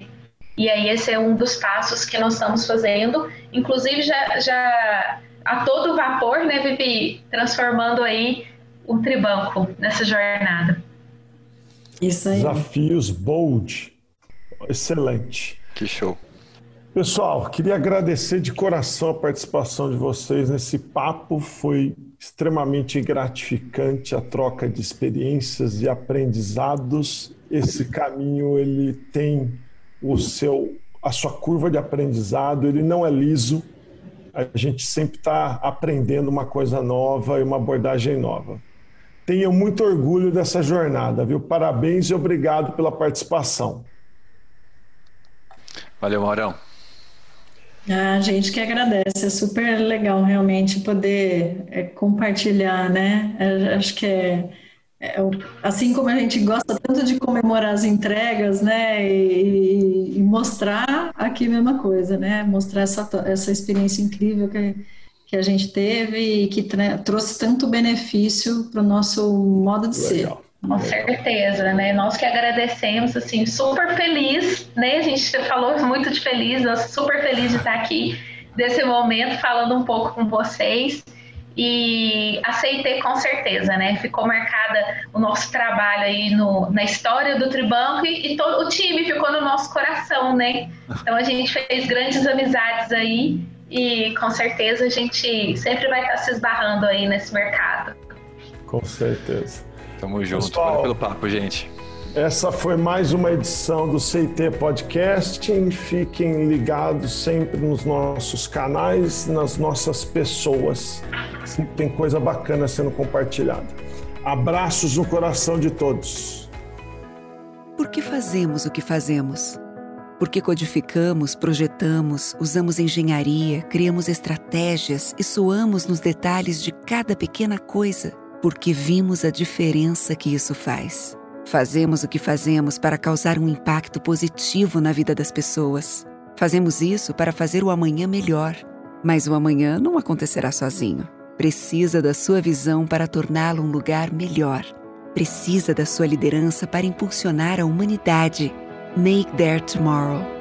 E aí esse é um dos passos que nós estamos fazendo, inclusive já, já a todo vapor, né, Vivi, transformando aí o Tribanco nessa jornada. Isso aí. Desafios bold. Excelente. Que show. Pessoal, queria agradecer de coração a participação de vocês nesse papo. Foi extremamente gratificante a troca de experiências e aprendizados. Esse caminho ele tem o seu a sua curva de aprendizado, ele não é liso. A gente sempre está aprendendo uma coisa nova e uma abordagem nova. Tenho muito orgulho dessa jornada, viu? Parabéns e obrigado pela participação. Valeu, Maurão. A gente que agradece, é super legal realmente poder é, compartilhar, né? É, acho que é, assim como a gente gosta tanto de comemorar as entregas, né? E, e mostrar aqui a mesma coisa, né? Mostrar essa, essa experiência incrível que, que a gente teve e que trouxe tanto benefício para o nosso modo de legal. ser. Com certeza, né? Nós que agradecemos, assim, super feliz, né? A gente falou muito de feliz, nós super feliz de estar aqui desse momento falando um pouco com vocês e aceitei com certeza, né? Ficou marcada o nosso trabalho aí no, na história do Tribanco e, e todo o time ficou no nosso coração, né? Então a gente fez grandes amizades aí e com certeza a gente sempre vai estar se esbarrando aí nesse mercado. Com certeza. Tamo junto. Pessoal, Valeu pelo papo, gente. Essa foi mais uma edição do CT Podcasting. Fiquem ligados sempre nos nossos canais, nas nossas pessoas. Sempre tem coisa bacana sendo compartilhada. Abraços no coração de todos. Por que fazemos o que fazemos? Porque codificamos, projetamos, usamos engenharia, criamos estratégias e suamos nos detalhes de cada pequena coisa porque vimos a diferença que isso faz. Fazemos o que fazemos para causar um impacto positivo na vida das pessoas. Fazemos isso para fazer o amanhã melhor. Mas o amanhã não acontecerá sozinho. Precisa da sua visão para torná-lo um lugar melhor. Precisa da sua liderança para impulsionar a humanidade. Make Their Tomorrow.